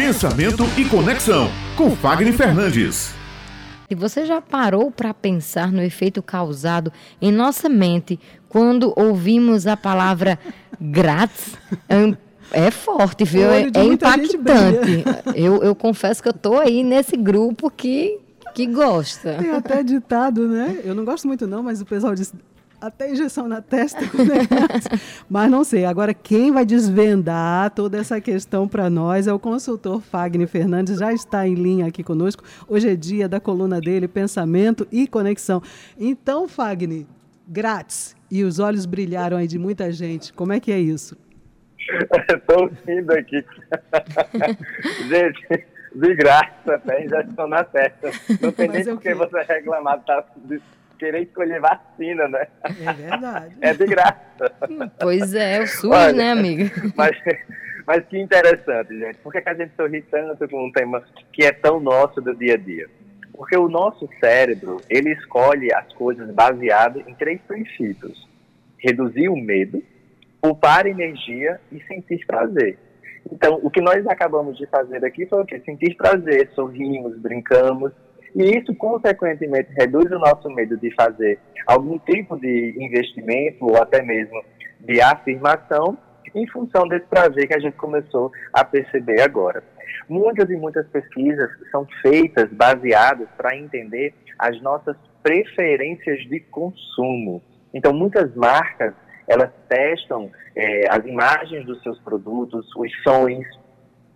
Pensamento e Conexão, com Fagner Fernandes. E você já parou para pensar no efeito causado em nossa mente quando ouvimos a palavra grátis? É, é forte, viu? É, é impactante. Eu, eu confesso que eu estou aí nesse grupo que que gosta. Tem até ditado, né? Eu não gosto muito não, mas o pessoal diz até injeção na testa. Mas não sei. Agora, quem vai desvendar toda essa questão para nós é o consultor Fagner Fernandes, já está em linha aqui conosco. Hoje é dia da coluna dele, Pensamento e Conexão. Então, Fagner, grátis. E os olhos brilharam aí de muita gente. Como é que é isso? Estou rindo aqui. gente, de graça, até injeção na testa. Não tem Mas nem por que você reclamar, tá querer escolher vacina, né? É verdade. é de graça. Pois é, o SUS, Olha, né, amiga? Mas, mas que interessante, gente. Por que, que a gente sorri tanto com um tema que é tão nosso do dia a dia? Porque o nosso cérebro, ele escolhe as coisas baseado em três princípios. Reduzir o medo, poupar energia e sentir prazer. Então, o que nós acabamos de fazer aqui foi o quê? Sentir prazer, sorrimos, brincamos, e isso, consequentemente, reduz o nosso medo de fazer algum tipo de investimento ou até mesmo de afirmação em função desse prazer que a gente começou a perceber agora. Muitas e muitas pesquisas são feitas baseadas para entender as nossas preferências de consumo. Então, muitas marcas elas testam é, as imagens dos seus produtos, os sons,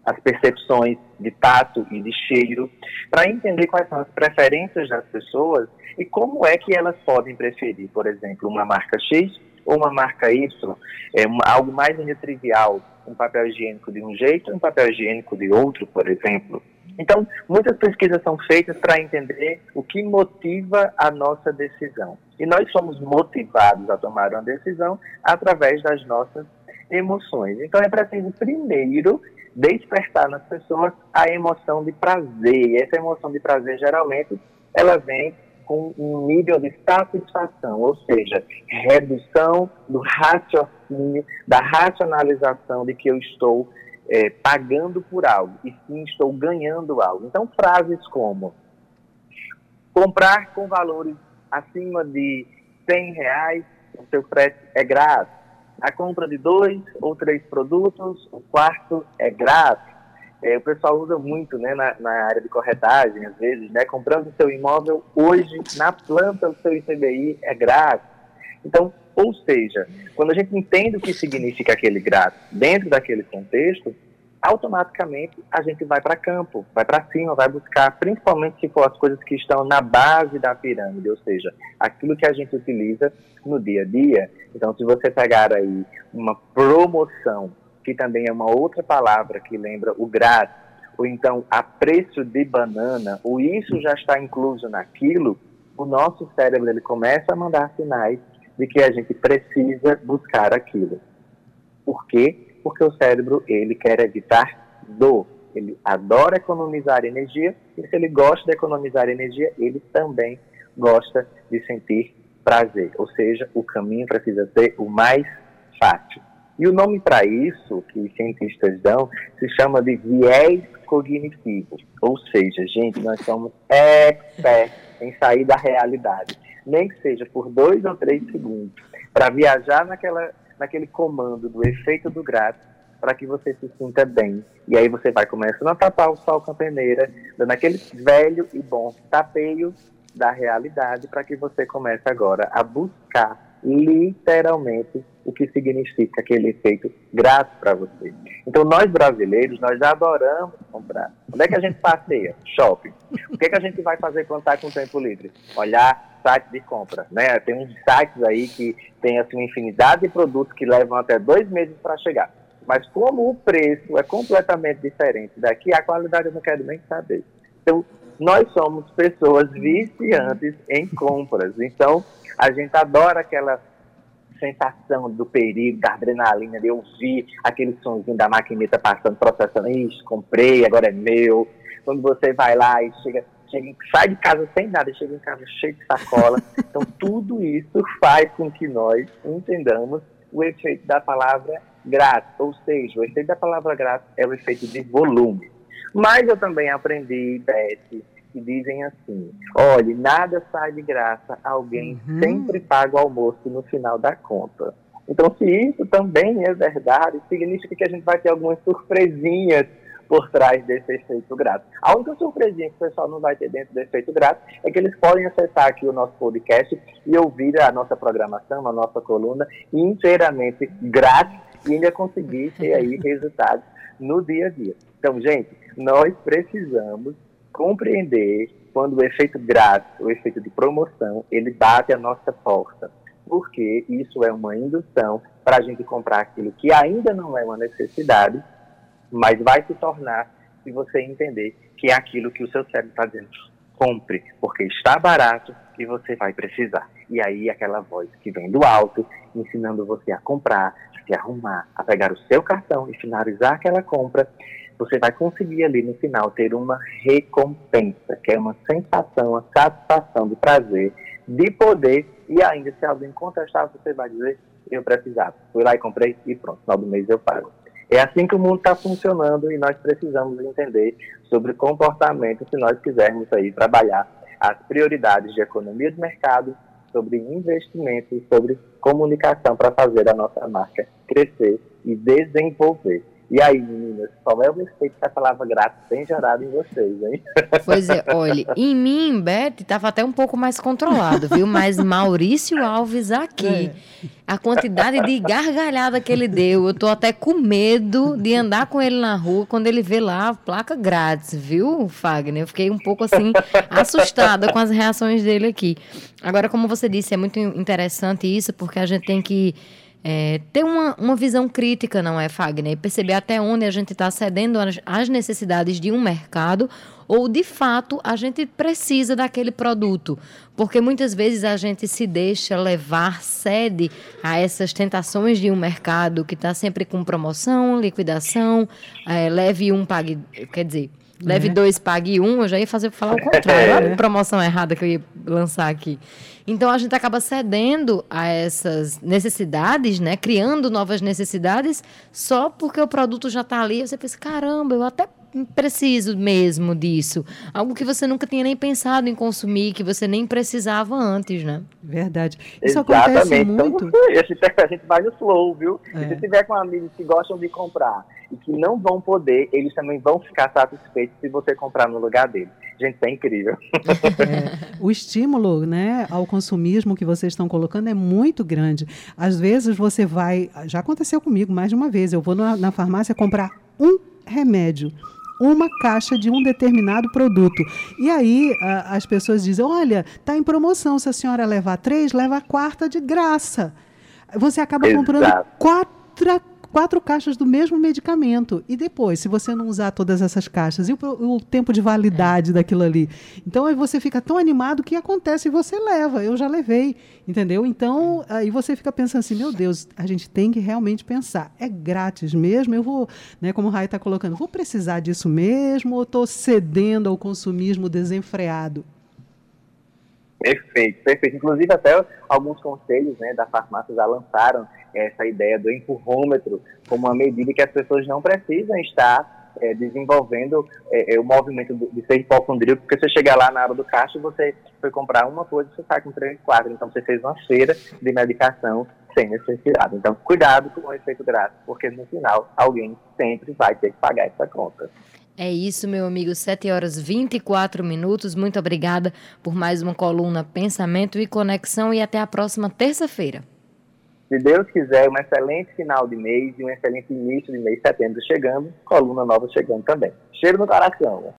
as percepções de tato e de cheiro, para entender quais são as preferências das pessoas e como é que elas podem preferir, por exemplo, uma marca X ou uma marca Y, é uma, algo mais trivial, um papel higiênico de um jeito e um papel higiênico de outro, por exemplo. Então, muitas pesquisas são feitas para entender o que motiva a nossa decisão. E nós somos motivados a tomar uma decisão através das nossas emoções. Então, é preciso primeiro despertar nas pessoas a emoção de prazer. E essa emoção de prazer, geralmente, ela vem com um nível de satisfação, ou seja, redução do raciocínio, da racionalização de que eu estou é, pagando por algo, e sim estou ganhando algo. Então, frases como comprar com valores acima de 100 reais, o seu frete é grátis a compra de dois ou três produtos, o quarto é grátis. É, o pessoal usa muito né, na, na, área de corretagem, às vezes, né, comprando seu imóvel hoje na planta do seu ICBI é grátis. Então, ou seja, quando a gente entende o que significa aquele grátis dentro daquele contexto, automaticamente a gente vai para campo, vai para cima, vai buscar, principalmente se for as coisas que estão na base da pirâmide, ou seja, aquilo que a gente utiliza no dia a dia. Então, se você pegar aí uma promoção, que também é uma outra palavra que lembra o grátis, ou então a preço de banana, ou isso já está incluso naquilo, o nosso cérebro ele começa a mandar sinais de que a gente precisa buscar aquilo. Por quê? Porque o cérebro ele quer evitar dor. Ele adora economizar energia e se ele gosta de economizar energia, ele também gosta de sentir prazer. Ou seja, o caminho precisa ser o mais fácil. E o nome para isso que os cientistas dão se chama de viés cognitivo. Ou seja, gente, nós somos expertos em sair da realidade, nem que seja por dois ou três segundos, para viajar naquela naquele comando do efeito do grátis para que você se sinta bem. E aí você vai começando a tapar o sol com a peneira, dando aquele velho e bom tapeio da realidade para que você comece agora a buscar literalmente o que significa aquele efeito grato para você. Então nós brasileiros, nós adoramos comprar. Onde é que a gente passeia? Shopping. O que, é que a gente vai fazer quando está com tempo livre? Olhar site de compra, né? Tem uns sites aí que tem assim uma infinidade de produtos que levam até dois meses para chegar. Mas como o preço é completamente diferente daqui, a qualidade eu não quero nem saber. Então, nós somos pessoas viciantes em compras. Então, a gente adora aquela sensação do perigo, da adrenalina, de ouvir aquele sonzinho da maquineta passando, processando, ixi, comprei, agora é meu. Quando você vai lá e chega, chega, sai de casa sem nada, chega em casa cheio de sacola. Então, tudo isso faz com que nós entendamos o efeito da palavra grátis, ou seja, o efeito da palavra grátis é o efeito de volume. Mas eu também aprendi, Beth, que dizem assim: olhe, nada sai de graça, alguém uhum. sempre paga o almoço no final da conta. Então, se isso também é verdade, significa que a gente vai ter algumas surpresinhas por trás desse efeito grátis. A única surpresinha que o pessoal não vai ter dentro do efeito grátis é que eles podem acessar aqui o nosso podcast e ouvir a nossa programação, a nossa coluna inteiramente grátis e ainda conseguir ter aí resultados no dia a dia. Então, gente, nós precisamos compreender quando o efeito grátis, o efeito de promoção, ele bate a nossa porta. Porque isso é uma indução para a gente comprar aquilo que ainda não é uma necessidade mas vai se tornar se você entender que é aquilo que o seu cérebro está dizendo. Compre, porque está barato e você vai precisar. E aí aquela voz que vem do alto, ensinando você a comprar, a se arrumar, a pegar o seu cartão e finalizar aquela compra, você vai conseguir ali no final ter uma recompensa, que é uma sensação, uma satisfação de prazer, de poder, e ainda se alguém contestar, você vai dizer, eu precisava. Fui lá e comprei e pronto, final do mês eu pago. É assim que o mundo está funcionando e nós precisamos entender sobre comportamento se nós quisermos aí trabalhar as prioridades de economia de mercado, sobre investimento e sobre comunicação para fazer a nossa marca crescer e desenvolver. E aí, meninas, qual é o efeito que a palavra grátis tem gerado em vocês, hein? Pois é, olha, em mim, Beth, estava até um pouco mais controlado, viu? Mas Maurício Alves aqui, é. a quantidade de gargalhada que ele deu, eu tô até com medo de andar com ele na rua quando ele vê lá a placa grátis, viu, Fagner? Eu fiquei um pouco assim, assustada com as reações dele aqui. Agora, como você disse, é muito interessante isso, porque a gente tem que é, ter uma, uma visão crítica, não é, Fagner? E perceber até onde a gente está cedendo às necessidades de um mercado ou, de fato, a gente precisa daquele produto. Porque muitas vezes a gente se deixa levar, cede a essas tentações de um mercado que está sempre com promoção, liquidação, é, leve um, pague. Quer dizer. Leve é. dois, pague um, eu já ia fazer falar o contrário. Olha a promoção errada que eu ia lançar aqui. Então a gente acaba cedendo a essas necessidades, né? Criando novas necessidades só porque o produto já está ali. Você pensa, caramba, eu até preciso mesmo disso. Algo que você nunca tinha nem pensado em consumir, que você nem precisava antes, né? Verdade. Isso Exatamente. acontece então, muito. Então, a gente vai no flow, viu? É. E se tiver com amigos que gostam de comprar e que não vão poder, eles também vão ficar satisfeitos se você comprar no lugar deles. Gente, é incrível. É, o estímulo né, ao consumismo que vocês estão colocando é muito grande. Às vezes você vai. Já aconteceu comigo mais de uma vez. Eu vou na, na farmácia comprar um remédio uma caixa de um determinado produto. E aí a, as pessoas dizem: olha, está em promoção, se a senhora levar três, leva a quarta de graça. Você acaba Exato. comprando quatro quatro caixas do mesmo medicamento. E depois, se você não usar todas essas caixas, e o, o tempo de validade é. daquilo ali? Então aí você fica tão animado que acontece e você leva. Eu já levei, entendeu? Então aí você fica pensando assim: meu Deus, a gente tem que realmente pensar. É grátis mesmo? Eu vou, né, como o Rai está colocando, vou precisar disso mesmo ou estou cedendo ao consumismo desenfreado? Perfeito, perfeito. Inclusive, até alguns conselhos né, da farmácia já lançaram essa ideia do empurrômetro como uma medida que as pessoas não precisam estar é, desenvolvendo é, o movimento de ser hipocondríaco, porque você chega lá na hora do caixa e você foi comprar uma coisa você sai com três, quatro. Então, você fez uma feira de medicação sem necessidade. Então, cuidado com o efeito grátis, porque no final alguém sempre vai ter que pagar essa conta. É isso, meu amigo. 7 horas 24 minutos. Muito obrigada por mais uma coluna Pensamento e Conexão e até a próxima terça-feira. Se Deus quiser, um excelente final de mês e um excelente início de mês, setembro chegando, coluna nova chegando também. Cheiro no coração.